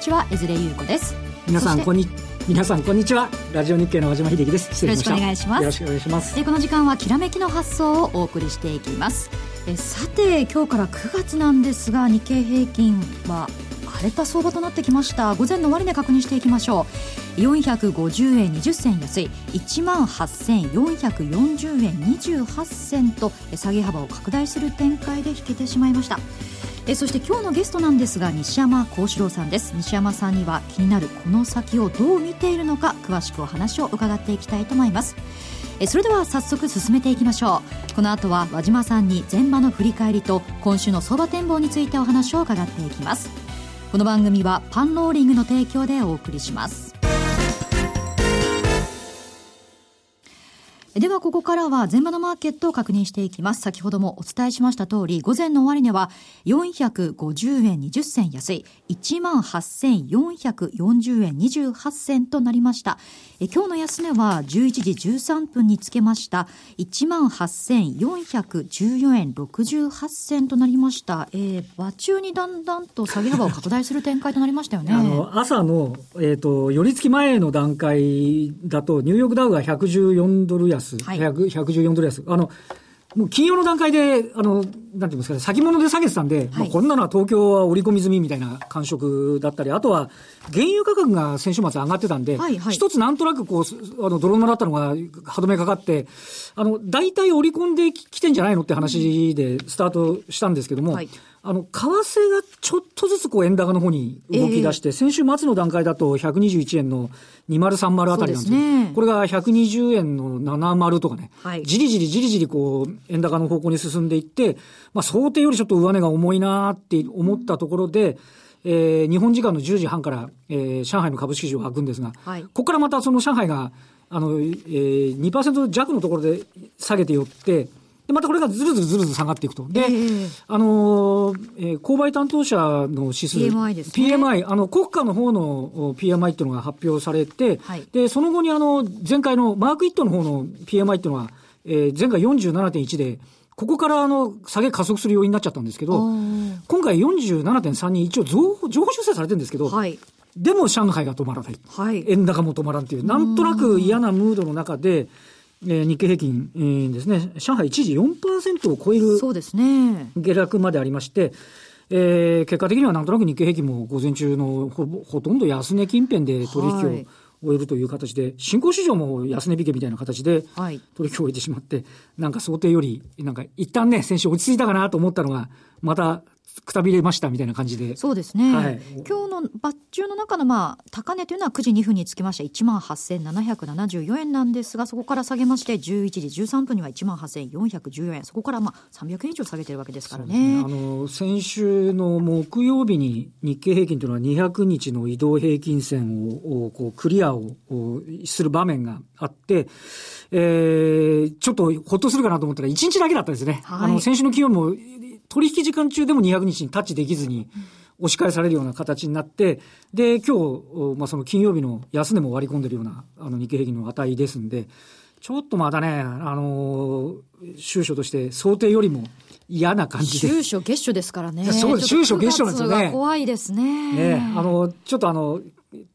ちは江連優子です。皆さんこんに皆さんこんにちはラジオ日経の和島秀樹です。よろしくお願いします。よろしくお願いします。でこの時間はきらめきの発想をお送りしていきます。えさて今日から9月なんですが日経平均は荒れた相場となってきました。午前の終値確認していきましょう。450円20銭安い。1万8440円28銭と下げ幅を拡大する展開で引けてしまいましたえそして今日のゲストなんですが西山幸四郎さんです。西山さんには気になるこの先をどう見ているのか詳しくお話を伺っていきたいと思います。えそれでは早速進めていきましょう。この後は和島さんに前場の振り返りと今週の相場展望についてお話を伺っていきます。この番組はパンローリングの提供でお送りします。ではここからは前場のマーケットを確認していきます。先ほどもお伝えしました通り、午前の終値は450円20銭安い18,440円28銭となりました。え今日の安値は11時13分につけました18,414円68銭となりました。えー、場中にだんだんと下げ幅を拡大する展開となりましたよね。あの朝の、えっ、ー、と、寄り付き前の段階だと、ニューヨークダウが114ドル安安、はい、114ドル安。あの、もう金曜の段階で、あの、なんていうんですかね、先物で下げてたんで、はい、まあ、こんなのは東京は織り込み済みみたいな感触だったり、あとは、原油価格が先週末上がってたんで、はいはい、一つなんとなくこう、あの、泥沼だったのが歯止めかかって、あの、大体織り込んできてんじゃないのって話でスタートしたんですけども、はいあの、為替がちょっとずつこう円高の方に動き出して、えー、先週末の段階だと121円の2030あたりなんですよ。ね、これが120円の70とかね、はい、じりじりじりじりこう円高の方向に進んでいって、まあ想定よりちょっと上値が重いなって思ったところで、えー、日本時間の10時半から、えー、上海の株式市場が開くんですが、はい、ここからまたその上海が、あの、えー、2%弱のところで下げてよって、で、またこれがずるずるずるずる下がっていくと。で、えー、あのー、えー、購買担当者の指数。PMI ですね。PMI、あの、国家の方の PMI っていうのが発表されて、はい、で、その後にあの、前回のマークイットの方の PMI っていうのは、えー、前回47.1で、ここからあの、下げ加速する要因になっちゃったんですけど、今回47.3に一応情報、情報修正されてるんですけど、はい、でも上海が止まらない。はい、円高も止まらんっていう、なんとなく嫌なムードの中で、えー、日経平均、えー、ですね、上海一時4%を超えるそうですね。下落までありまして、えー、結果的にはなんとなく日経平均も午前中のほほとんど安値近辺で取引を終えるという形で、はい、新興市場も安値引けみたいな形で取引を終えてしまって、なんか想定より、なんか一旦ね、先週落ち着いたかなと思ったのが、またくたびれましたみたいな感じで。そうですね。はい、今日のバッチュの中のまあ、高値というのは9時2分につきまして18,774円なんですが、そこから下げまして、11時13分には18,414円。そこからまあ、300円以上下げてるわけですからね。ねあの、先週の木曜日に日経平均というのは200日の移動平均線を、こう、クリアをする場面があって、えー、ちょっとほっとするかなと思ったら1日だけだったんですね。はい、あの、先週の金曜も取引時間中でも200日にタッチできずに、押し返されるような形になって、で、今日、まあ、その金曜日の安値も割り込んでるような、あの、日経平均の値ですんで、ちょっとまだね、あのー、収書として想定よりも嫌な感じで。収書月初ですからね。そうです、収書月初なんですよね。怖いですね。ねあの、ちょっとあの、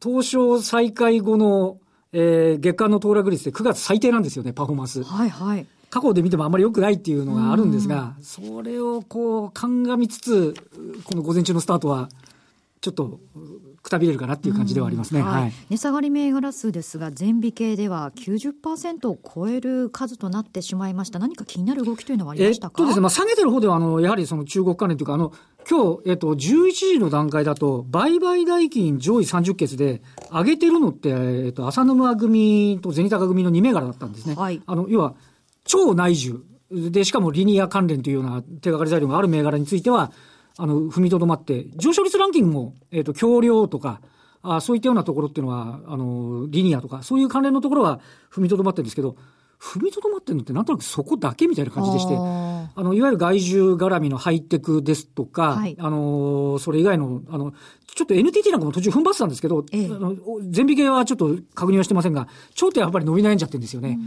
東証再開後の、えー、月間の騰落率で9月最低なんですよね、パフォーマンス。はいはい。過去で見てもあんまり良くないっていうのがあるんですが、それをこう、鑑みつつ、この午前中のスタートは、ちょっと、くたびれるかなっていう感じではありますね。はい、値下がり銘柄数ですが、全美系では90%を超える数となってしまいました。何か気になる動きというのはありましたか？えっとですね、まあ、下げてる方では、あの、やはりその中国関連というか、あの、今日、えっと、11時の段階だと、売買代金上位30決で、上げてるのって、えっと、浅沼組と銭高組の2銘柄だったんですね。はい。あの、要は、超内需。で、しかもリニア関連というような手がかり材料がある銘柄については、あの、踏みとどまって、上昇率ランキングも、えっ、ー、と、橋梁とか、あそういったようなところっていうのは、あの、リニアとか、そういう関連のところは踏みとどまってるんですけど、踏みとどまってるのってなんとなくそこだけみたいな感じでして、あの、いわゆる外需絡みのハイテクですとか、はい、あの、それ以外の、あの、ちょっと NTT なんかも途中踏ん張ってたんですけど、ええ、あの全美系はちょっと確認はしてませんが、頂点はやっぱり伸び悩んじゃってるんですよね。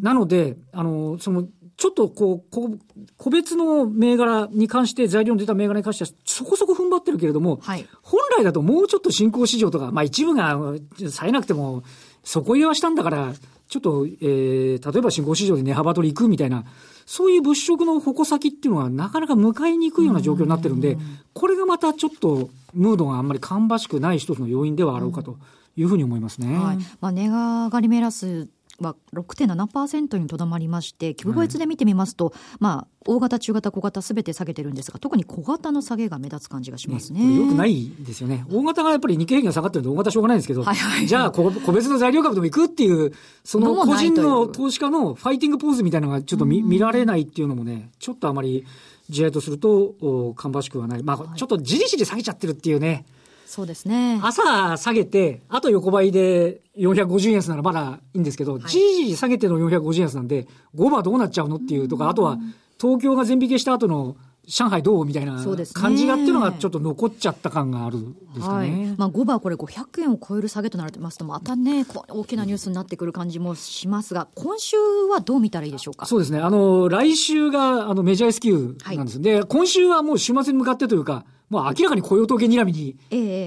なので、あの、その、ちょっとこう、こ個別の銘柄に関して、材料の出た銘柄に関しては、そこそこ踏ん張ってるけれども、はい、本来だともうちょっと新興市場とか、まあ一部が冴えなくても、底入れはしたんだから、ちょっと、えー、例えば新興市場で値幅取り行くみたいな、そういう物色の矛先っていうのはなかなか向かいにくいような状況になってるんで、これがまたちょっとムードがあんまり芳しくない一つの要因ではあろうかというふうに思いますね。はい、まあ、値上がり目安は6.7%にとどまりまして、規模別で見てみますと、はい、まあ、大型、中型、小型すべて下げてるんですが、特に小型の下げが目立つ感じがしますね。ねよくないですよね。大型がやっぱり日経平均が下がってると大型しょうがないんですけど、はいはい、じゃあ個別の材料株でも行くっていう、その個人の投資家のファイティングポーズみたいなのがちょっと見見られないっていうのもね、ちょっとあまり自衛とすると、芳しくはない。まあ、ちょっとじりじり下げちゃってるっていうね。そうですね。朝下げて、あと横ばいで450円安ならまだいいんですけど、じりじり下げての450円安なんで、5番どうなっちゃうのっていうとか、あとは東京が全引けした後の上海どうみたいな感じがっていうのがちょっと残っちゃった感があるですかね。はい、まあ5番これ500円を超える下げとなりますと、またね、大きなニュースになってくる感じもしますが、今週はどう見たらいいでしょうか？そうですね。あの、来週があのメジャー S q なんです、はい、で、今週はもう週末に向かってというか、まあ明らかに雇用統計睨みに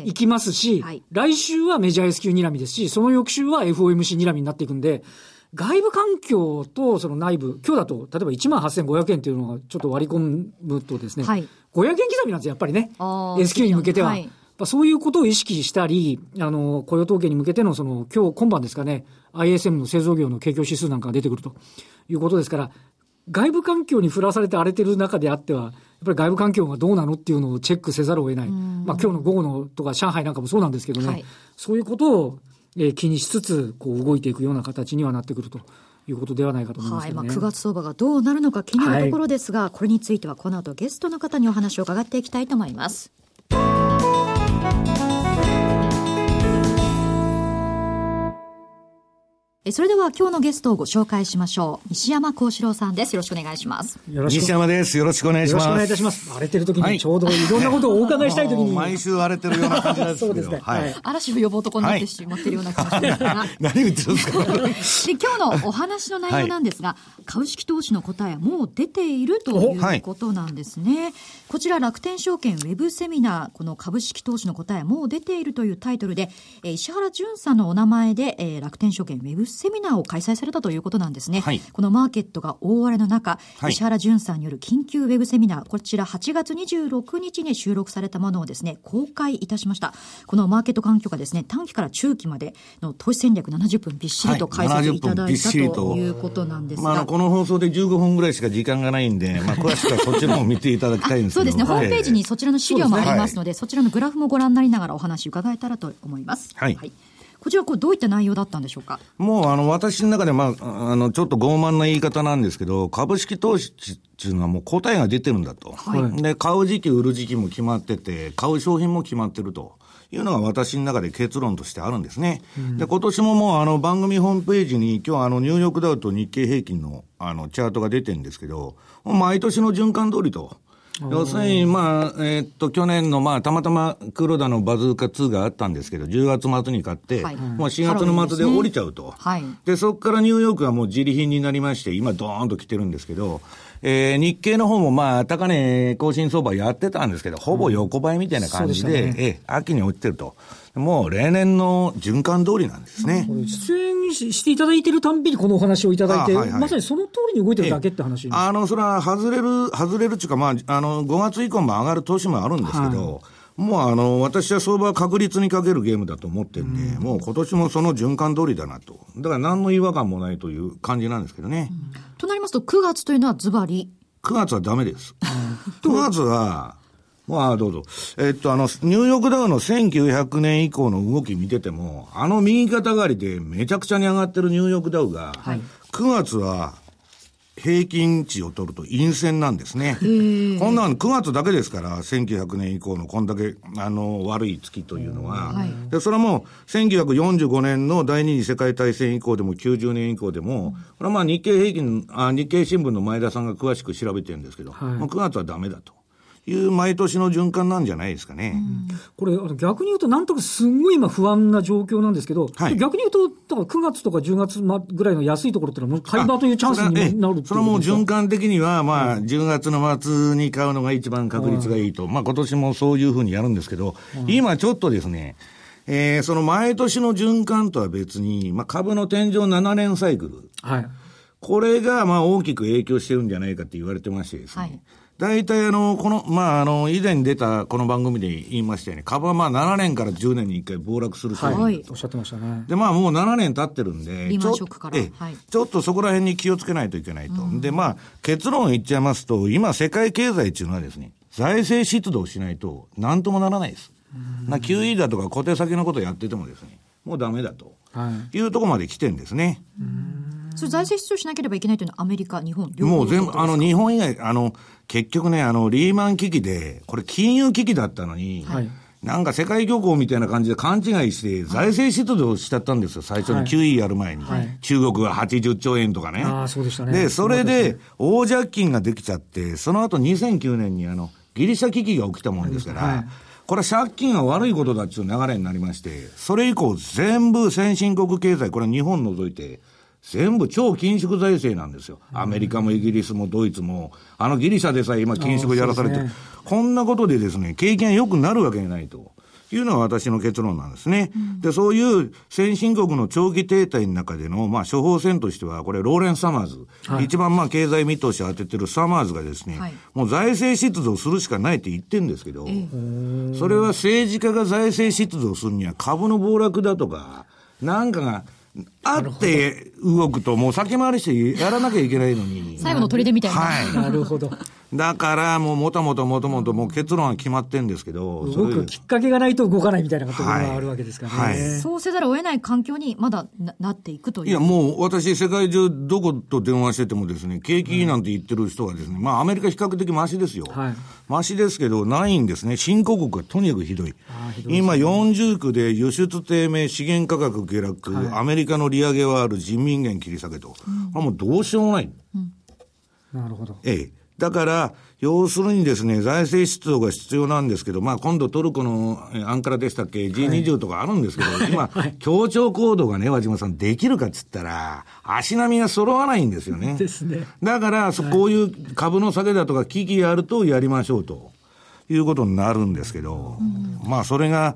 行きますし、えーはい、来週はメジャー S q 睨みですし、その翌週は FOMC 睨みになっていくんで、外部環境とその内部、今日だと、例えば1万8500円っていうのがちょっと割り込むとですね、はい、500円刻みなんですよ、やっぱりね。S q に向けては。はいそういうことを意識したり、あの、雇用統計に向けての、その、今日、今晩ですかね、ISM の製造業の景況指数なんかが出てくるということですから、外部環境に振らされて荒れてる中であっては、っぱり外部環境がどうなのっていうのをチェックせざるを得ない。まあ今日の午後のとか上海なんかもそうなんですけどね、はい、そういうことを、えー、気にしつつ、こう動いていくような形にはなってくると。いうことではないかと思います、ね、はい、まあ、9月相場がどうなるのか気になるところですが、はい、これについてはこの後ゲストの方にお話を伺っていきたいと思います。それでは今日のゲストをご紹介しましょう。西山幸四郎さんです。よろしくお願いします。西山です。よろしくお願いします。よろしくお願いいたします。荒れてる時にちょうどいろんなことをお伺いしたい時に。毎週荒れてるような感じなんですけど。そうですね。はい。嵐の予防とこになってしまってるような感じですが。何言ってるんですか？で、今日のお話の内容なんですが、株式投資の答えはもう出ているということなんですね。こちら楽天証券ウェブセミナー、この株式投資の答えはもう出ているというタイトルで、石原淳さんのお名前で、楽天証券ウェブセミナーを開催されたということなんですね。はい、このマーケットが大荒れの中、はい、石原淳さんによる緊急ウェブセミナー、こちら8月26日に収録されたものをですね、公開いたしました。このマーケット環境がですね、短期から中期までの投資戦略70分びっしりと解説いただいた、はい、ということなんですが。まあ、この放送で15分ぐらいしか時間がないんで、まあ、詳しくはそちらも見ていただきたいんですそうですね、ホームページにそちらの資料もありますので、そちらのグラフもご覧になりながらお話伺えたらと思います。はいこちら、こう、どういった内容だったんでしょうか？もう、あの、私の中で、まあ、あの、ちょっと傲慢な言い方なんですけど、株式投資っていうのはもう答えが出てるんだと。はい、で、買う時期、売る時期も決まってて、買う商品も決まってると。いうのが私の中で結論としてあるんですね。うん、で、今年ももうあの番組ホームページに今日あのニューヨークダウと日経平均のあのチャートが出てるんですけど、毎年の循環通りと。要するに、まあ、えー、っと、去年の、まあ、たまたま黒田のバズーカ2があったんですけど、10月末に買って、はい、もう4月の末で降りちゃうと。ねはい、で、そこからニューヨークはもう自利品になりまして、今ドーンと来てるんですけど、えー、日経の方もまあ、高値更新相場やってたんですけど、ほぼ横ばいみたいな感じで、うん、でね、え秋に落ちてると。もう例年の循環通りなんですね。出演していただいてるたんびにこのお話をいただいて、はいはい、まさにその通りに動いてるだけって話、あの、それは外れる、外れるっていうか、まあ、あの、5月以降も上がる年もあるんですけど、はいもうあの、私は相場は確率にかけるゲームだと思ってるんで、うん、もう今年もその循環通りだなと。だから何の違和感もないという感じなんですけどね。うん、となりますと、9月というのはズバリ ?9 月はダメです。9月は、まあ、どうぞ。えっと、あの、ニューヨークダウの1900年以降の動き見てても、あの右肩上がりでめちゃくちゃに上がってるニューヨークダウが、はい、9月は平均値を取ると陰線なんですね。こんなの9月だけですから、1900年以降のこんだけ、あの、悪い月というのは。はい、で、それはもう、1945年の第二次世界大戦以降でも90年以降でも、これはまあ日経平均、あ日経新聞の前田さんが詳しく調べてるんですけど、はい、もう9月はダメだと。いう毎年の循環なんじゃないですかね。これ、逆に言うと、なんとかすんごい今不安な状況なんですけど、はい、逆に言うと、だから9月とか10月ぐらいの安いところってのは、買い場というチャンスになるそれはもう循環的には、まあ、10月の末に買うのが一番確率がいいと。まあ、今年もそういうふうにやるんですけど、今ちょっとですね、えー、その毎年の循環とは別に、まあ、株の天井7年サイクル。はい。これが、まあ、大きく影響してるんじゃないかって言われてましてですね。はい大体あの、この、まあ、あの、以前に出たこの番組で言いましたよね。株はまあ7年から10年に1回暴落する商品、はい、おっしゃってましたね。で、まあもう7年経ってるんで、リーマンショックから。え、はい、ちょっとそこら辺に気をつけないといけないと。うん、で、まあ、結論言っちゃいますと、今世界経済っていうのはですね、財政出動しないと何ともならないです。な QE だとか小手先のことやっててもですね、もうダメだと。いうところまで来てんですね。それ財政出動しなければいけないというのはアメリカ、日本、もう全部、あの、日本以外、あの、結局ね、あの、リーマン危機で、これ金融危機だったのに、はい、なんか世界恐慌みたいな感じで勘違いして、財政出動しちゃったんですよ、最初に QE やる前に。はい、中国が80兆円とかね。あそうでしたね。で、それで、大借金ができちゃって、その後2009年にあの、ギリシャ危機が起きたもんですから、はい。これは借金が悪いことだっていう流れになりまして、それ以降全部先進国経済、これ日本除いて、全部超緊縮財政なんですよ。アメリカもイギリスもドイツも、あのギリシャでさえ今緊縮やらされて、ね、こんなことでですね、経験が良くなるわけがないと。いうのが私の結論なんですね。うん、で、そういう先進国の長期停滞の中での、まあ、処方箋としては、これ、ローレン・サマーズ、はい、一番まあ、経済見通しを当ててるサマーズがですね、はい、もう財政出動するしかないって言ってるんですけど、それは政治家が財政出動するには株の暴落だとか、なんかが、あって動くと、もう先回りしてやらなきゃいけないのに。最後の砦みたいな。はい。なるほど。だから、もうもともともともともう結論は決まってんですけど。動くきっかけがないと動かないみたいなことがあるわけですからね。はいはい、そうせざるを得ない環境にまだななっていくという。いや、もう私、世界中どこと電話しててもですね、景気なんて言ってる人はですね、まあアメリカ比較的マシですよ。はい。マシですけど、ないんですね。新興国がとにかくひどい。ひどいね、今40区で輸出低迷、資源価格下落、はい、アメリカの利上げはある人民元切り下げと。うん、もうどうしようもない。うん、なるほど。ええ。だから、要するにですね、財政出動が必要なんですけど、まあ今度トルコのアンカラでしたっけ、G20 とかあるんですけど、はい、今、はい、協調行動がね、和島さんできるかっつったら、足並みが揃わないんですよね。ですね。だから、こういう株の下げだとか危機やるとやりましょうということになるんですけど、まあそれが、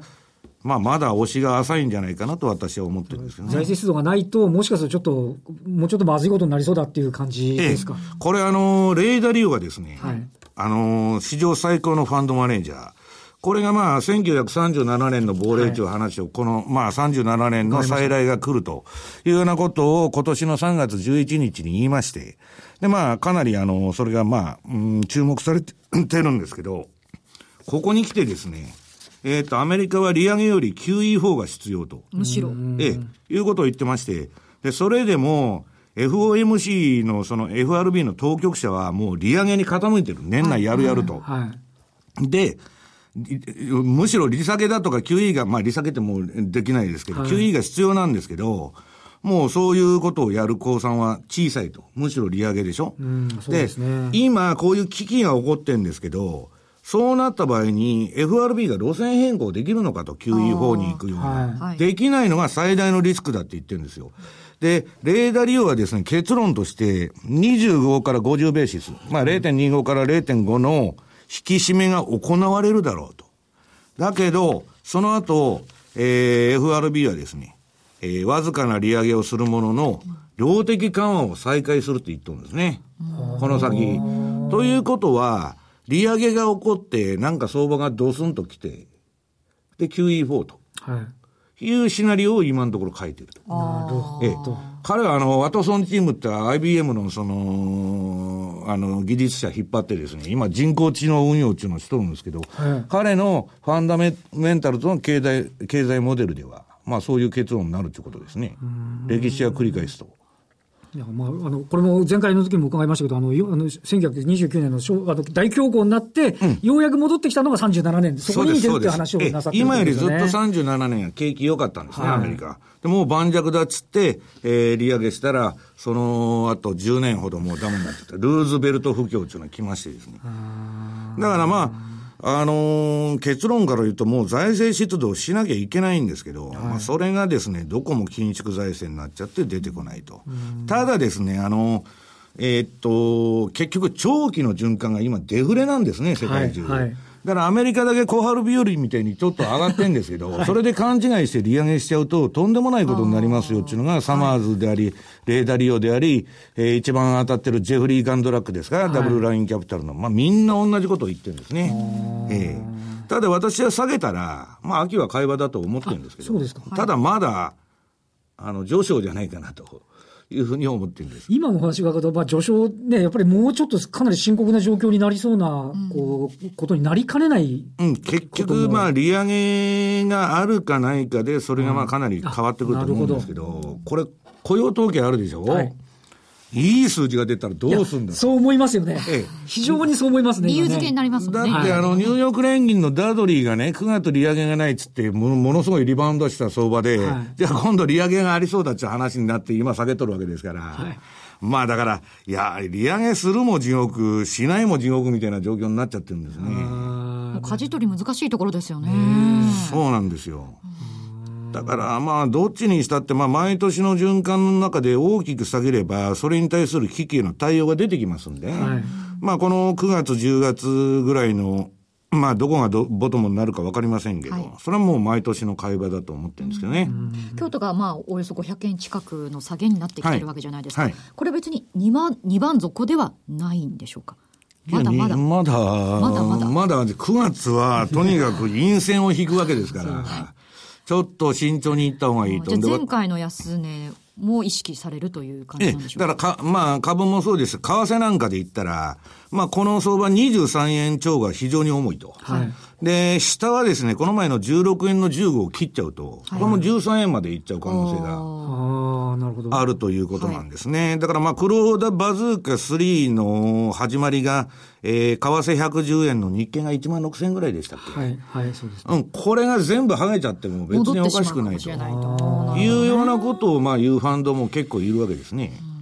まあ、まだ押しが浅いんじゃないかなと私は思ってるんですけどね。財政出動がないと、もしかするとちょっと、もうちょっとまずいことになりそうだっていう感じですか？ええ、これ、あの、レーダーリオがですね、はい、あの、史上最高のファンドマネージャー、これがまあ、1937年の亡霊という話を、はい、この、まあ、37年の再来が来るというようなことを今年の3月11日に言いまして、で、まあ、かなりあの、それがまあ、うん、注目されてるんですけど、ここに来てですね、えっ、ー、と、アメリカは利上げより QE4 が必要と。むしろ。ええ、いうことを言ってまして、で、それでも、FOMC のその FRB の当局者はもう利上げに傾いてる。年内やるやると。はい、で、むしろ利下げだとか QE が、まあ利下げってもうできないですけど、はい、QE が必要なんですけど、もうそういうことをやる公算は小さいと。むしろ利上げでしょ。うん、ですね。で、今こういう危機が起こってるんですけど、そうなった場合に FRB が路線変更できるのかと QE4 に行くような、はい、できないのが最大のリスクだって言ってるんですよ。で、レーダー利用はですね、結論として25から50ベーシス、まあ0.25から0.5の引き締めが行われるだろうと。だけど、その後、えー、FRB はですね、えー、わずかな利上げをするものの、量的緩和を再開するって言ってるんですね。この先。ということは、利上げが起こって、なんか相場がドスンと来て、で、QE4 と。はい。いうシナリオを今のところ書いてると。なるほど。ええ。彼はあの、ワトソンチームって IBM のその、あの、技術者引っ張ってですね、今人工知能運用っていうのをしとるんですけど、はい、彼のファンダメンタルとの経済、経済モデルでは、まあそういう結論になるということですね。歴史は繰り返すと。いやまあ、あのこれも前回の時も伺いましたけど、あのあの1929年のあの大恐慌になって、うん、ようやく戻ってきたのが37年、そこに似てるって話をなさってる、ね、今よりずっと37年は景気良かったんですね、はい、アメリカ。でもう盤石だっつって、えー、利上げしたら、その後10年ほどもうダメになってた、ルーズベルト不況っていうのが来ましてですね。だからまあ、あのー、結論から言うと、もう財政出動しなきゃいけないんですけど、はい、まあ、それがですね、どこも緊縮財政になっちゃって出てこないと。ただですね、あのー、えー、っと、結局、長期の循環が今、デフレなんですね、世界中。はいはいだからアメリカだけ小春日和みたいにちょっと上がってんですけど、はい、それで勘違いして利上げしちゃうと、とんでもないことになりますよっていうのが、サマーズであり、レーダリオであり、えー、一番当たってるジェフリー・ガンドラックですから、はい、ダブルラインキャピタルの、まあみんな同じことを言ってるんですね。えー、ただ私は下げたら、まあ秋は会話だと思ってるんですけど、ただまだ、あの、上昇じゃないかなと。いうふうに思ってるんです。今の話が伺うと、まあ、序章ね、やっぱりもうちょっとかなり深刻な状況になりそうな、こう、ことになりかねない。うん、結局、まあ、利上げがあるかないかで、それがまあかなり変わってくると思うんですけど、どこれ、雇用統計あるでしょ、はいいい数字が出たらどうすんだそう思いますよね。ええ、非常にそう思いますね。理由付けになりますもんね。だって、あの、ニューヨーク連銀のダドリーがね、9月利上げがないっつって、もものすごいリバウンドした相場で、はい、じゃあ今度利上げがありそうだっていう話になって、今下げとるわけですから。はい、まあだから、いや、利上げするも地獄、しないも地獄みたいな状況になっちゃってるんですね。舵取り難しいところですよね。そうなんですよ。だからまあ、どっちにしたって、まあ、毎年の循環の中で大きく下げれば、それに対する危機への対応が出てきますんで、はい、まあ、この9月、10月ぐらいの、まあ、どこがどボトムになるか分かりませんけど、はい、それはもう毎年の会話だと思ってるんですけどね。京都がまあ、およそ500円近くの下げになってきてるわけじゃないですか。はい、これ別に2番、2番底ではないんでしょうか？まだまだ。まだ、まだまだ。まだ9月はとにかく陰線を引くわけですから。ちょっと慎重にいった方がいいと。前回の安値も意識されるという感じなんでしょうか？だからか、まあ株もそうです。為替なんかで言ったら、まあこの相場23円超が非常に重いと。はい。で、下はですね、この前の16円の15を切っちゃうと、これも13円までいっちゃう可能性があるということなんですね。だからまあ、クローダバズーカ3の始まりが、えー、為替110円の日経が1万6000円ぐらいでしたっけ？はい、はい、そうです、ね、うん、これが全部剥げちゃっても別におかしくないと。いうようなことをまあ言うファンドも結構いるわけですね。うん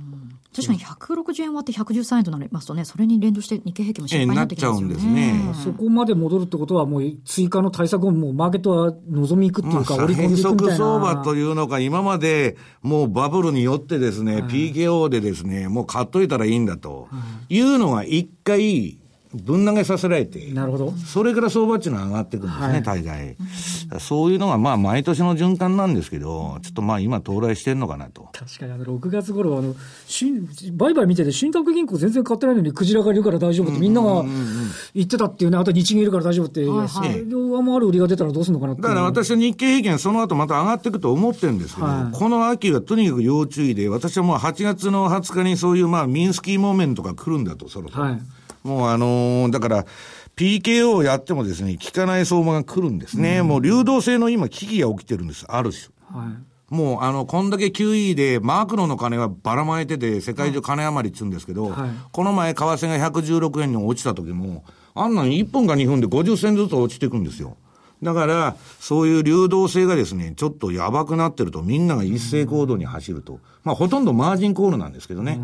確かに160円割って113円となりますとね、それに連動して日経平均も心配になってきますよね。えー、なっちゃうんですね。そこまで戻るってことは、もう追加の対策をもうマーケットは望みいくっていうか、織り込んでいくみたいな。相場というのか、今までもうバブルによってですね、PKO でですね、もう買っといたらいいんだというのが一回、ぶん投げさせられて、なるほど。それから相場っていうのは上がっていくんですね、はい、大概。そういうのがまあ毎年の循環なんですけど、ちょっとまあ今到来してるのかなと。確かにあの6月頃あの、売買見てて、信託銀行全然買ってないのにクジラがいるから大丈夫ってみんなが言ってたっていうね、あと日銀いるから大丈夫って、はいはい、それ上回る売りが出たらどうするのかなだから私は日経平均その後また上がっていくと思ってるんですけど、はい、この秋はとにかく要注意で、私はもう8月の20日にそういうまあミンスキーモーメントが来るんだと、そろそろ。はいもうあのー、だから、PKO をやってもですね、効かない相場が来るんですね。うん、もう流動性の今危機が起きてるんです、ある種。はい、もうあの、こんだけ QE でマクロの金はばらまいてて、世界中金余りっつうんですけど、はい、この前為替が116円に落ちた時も、あんなに1分か2分で50銭ずつ落ちていくんですよ。だから、そういう流動性がですね、ちょっとやばくなってると、みんなが一斉行動に走ると。まあ、ほとんどマージンコールなんですけどね。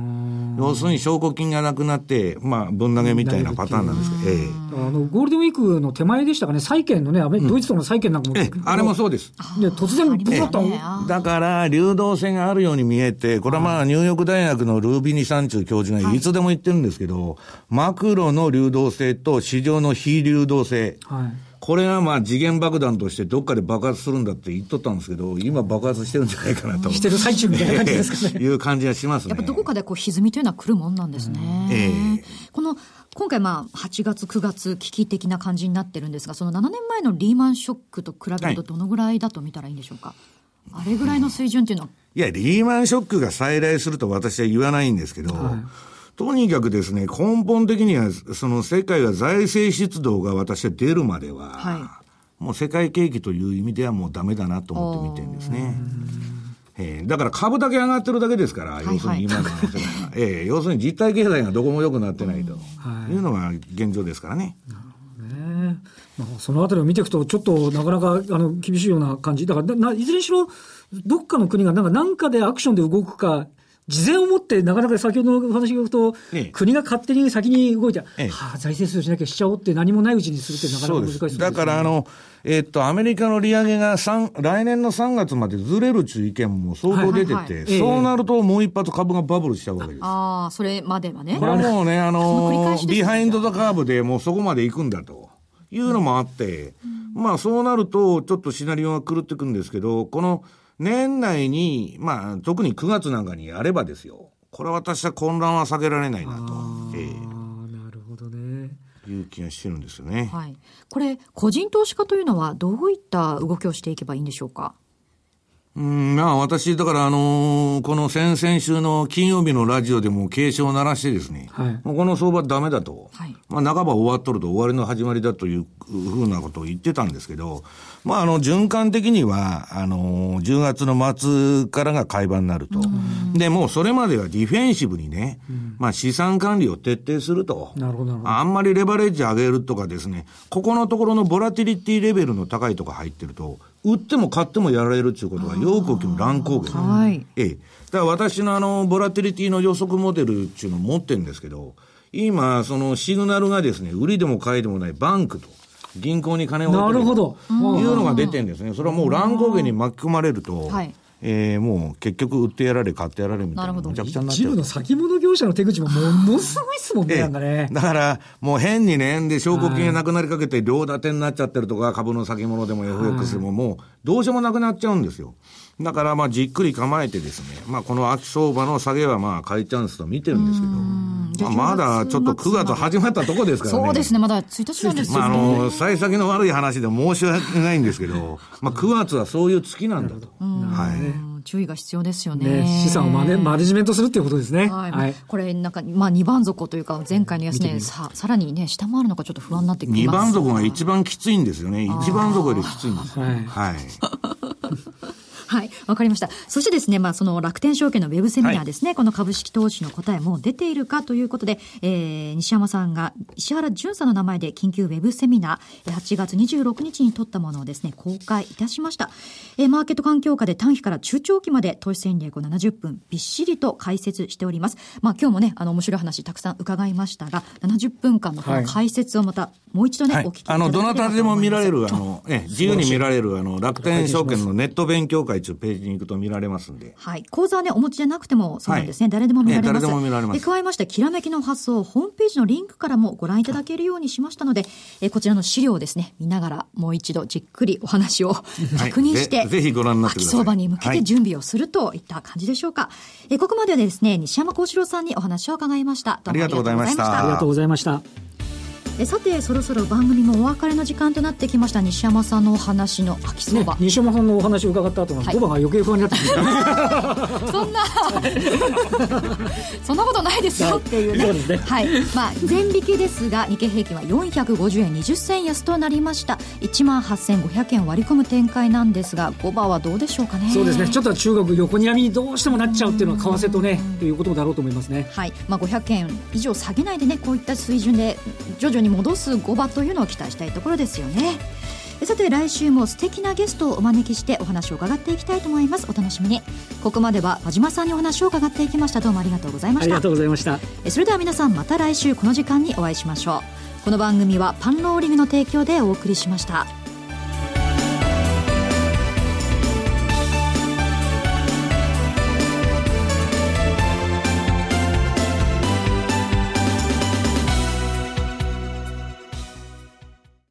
要するに証拠金がなくなって、まあ、ぶん投げみたいなパターンなんですけど、ええ、あの、ゴールデンウィークの手前でしたかね、債券のね、ドイツとの債券なんかも、えあれもそうです。で、突然、どうだったのだから、流動性があるように見えて、これはまあ、ニューヨーク大学のルービニ・サンチュ教授がいつでも言ってるんですけど、マクロの流動性と市場の非流動性。はいこれがまあ次元爆弾としてどっかで爆発するんだって言っとったんですけど、今爆発してるんじゃないかなと。してる最中みたいな感じですかね。いう感じがしますね。やっぱどこかでこう歪みというのは来るもんなんですね。うん、えー、この、今回まあ8月、9月危機的な感じになってるんですが、その7年前のリーマンショックと比べるとどのぐらいだと見たらいいんでしょうか？はい、あれぐらいの水準っていうのは、いや、リーマンショックが再来すると私は言わないんですけど、はいとにかくですね、根本的には、その世界が財政出動が私は出るまでは、はい、もう世界景気という意味ではもうダメだなと思って見てるんですね。えー、だから株だけ上がってるだけですから、要するに今の話が、えー、要するに実体経済がどこも良くなってないと。い。うのが現状ですからね。ね。まあ、そのあたりを見ていくと、ちょっとなかなかあの厳しいような感じ、だからないずれにしろ、どっかの国がなんかなんかでアクションで動くか、事前をもって、なかなか先ほどのお話を聞くと、ええ、国が勝手に先に動いて、ええ、はあ、財政出動しなきゃしちゃおうって、何もないうちにするって、なかなか難しいです、ね、だからあの、えー、っと、アメリカの利上げが来年の3月までずれるという意見も相当出てて、はいはいはい、そうなるともう一発株がバブルしちゃうわけです。ああ、それまではね。これはもうね、あの behind the curve でもうそこまで行くんだというのもあって、うん、まあそうなると、ちょっとシナリオが狂ってくるんですけど、この年内に、まあ特に9月なんかにやればですよ、これは私は混乱は避けられないなと。ええー、なるほどね。いう気がしてるんですよね。はい。これ、個人投資家というのはどういった動きをしていけばいいんでしょうか？うん、まあ私、だからあのー、この先々週の金曜日のラジオでも警鐘を鳴らしてですね、はい、この相場ダメだと、はい、まあ半ば終わっとると終わりの始まりだというふうなことを言ってたんですけど、まああの循環的には、あのー、10月の末からが買い場になると。で、もうそれまではディフェンシブにね、まあ資産管理を徹底すると。なるほど。あんまりレバレッジ上げるとかですね、ここのところのボラティリティレベルの高いとこ入ってると、売っても買ってもやられるっていうことがよく起きる乱高下。はい。ええ。だから私のあの、ボラティリティの予測モデルっていうのを持ってるんですけど、今、そのシグナルがですね、売りでも買いでもないバンクと、銀行に金をなるほど。いうのが出てるんですね。それはもう乱高下に巻き込まれると、はい。えー、もう結局売ってやられ、買ってやられみたいな、むちゃくちゃになっちゃう。一部の先物業者の手口もものすごいっすもんね、なんかね。だから、もう変にね、で、証拠金がなくなりかけて、両立てになっちゃってるとか、株の先物でも FX でも、もう、どうしようもなくなっちゃうんですよ。だから、まあ、じっくり構えてですね、まあ、この秋相場の下げは、まあ、買いチャンスと見てるんですけど、まあ、まだちょっと9月始まったとこですからね。そうですね、まだ1日なんですよね。まあ、あの、幸先の悪い話で申し訳ないんですけど、まあ、9月はそういう月なんだと。はい。注意が必要ですよね。ね資産をマネマネジメントするっていうことですね。はい。はい、これ、なんか、まあ、2番底というか、前回の安値、さ、さらにね、下回るのかちょっと不安になってきます2番底が一番きついんですよね。一番底よりきついんです。はい。はいはい、わかりました。そしてですね、まあ、その楽天証券のウェブセミナーですね、はい、この株式投資の答えも出ているかということで、えー、西山さんが石原淳さんの名前で緊急ウェブセミナー、8月26日に取ったものをですね、公開いたしました。えー、マーケット環境下で短期から中長期まで投資戦略を70分びっしりと解説しております。まあ、今日もね、あの、面白い話たくさん伺いましたが、70分間のこの解説をまた、もう一度ね、はい、お聞きいただあの、どなたでも見られる、あの、え、自由に見られる、あの、楽天証券のネット勉強会というページに行くと見られますんで。はい。講座はね、お持ちじゃなくてもそうなんですね。はい、誰でも見られます。誰でも見られます。加えまして、きらめきの発想、ホームページのリンクからもご覧いただけるようにしましたので、えこちらの資料をですね、見ながらもう一度じっくりお話を確認して、はい、ぜひご覧になってください。秋相場に向けて準備をするといった感じでしょうか。はい、えここまででですね、西山幸四郎さんにお話を伺いました。どうもありがとうございました。ありがとうございました。えさてそろそろ番組もお別れの時間となってきました。西山さんのお話の秋相場、ね、西山さんのお話を伺った後の5番が余計不安になってきましたね。そんな。そんなことないですよ。ってい。うねそうですね。はい。まあ全引きですが日経平均は450円20銭安となりました。1万8500円割り込む展開なんですが5番はどうでしょうかね。そうですね。ちょっと中国横に網にどうしてもなっちゃうっていうのは為替とねということだろうと思いますね。はい。まあ500円以上下げないでねこういった水準で徐々に戻す5場というのを期待したいところですよね。さて来週も素敵なゲストをお招きしてお話を伺っていきたいと思います。お楽しみに。ここまでは和島さんにお話を伺っていきました。どうもありがとうございました。ありがとうございました。それでは皆さんまた来週この時間にお会いしましょう。この番組はパンローリングの提供でお送りしました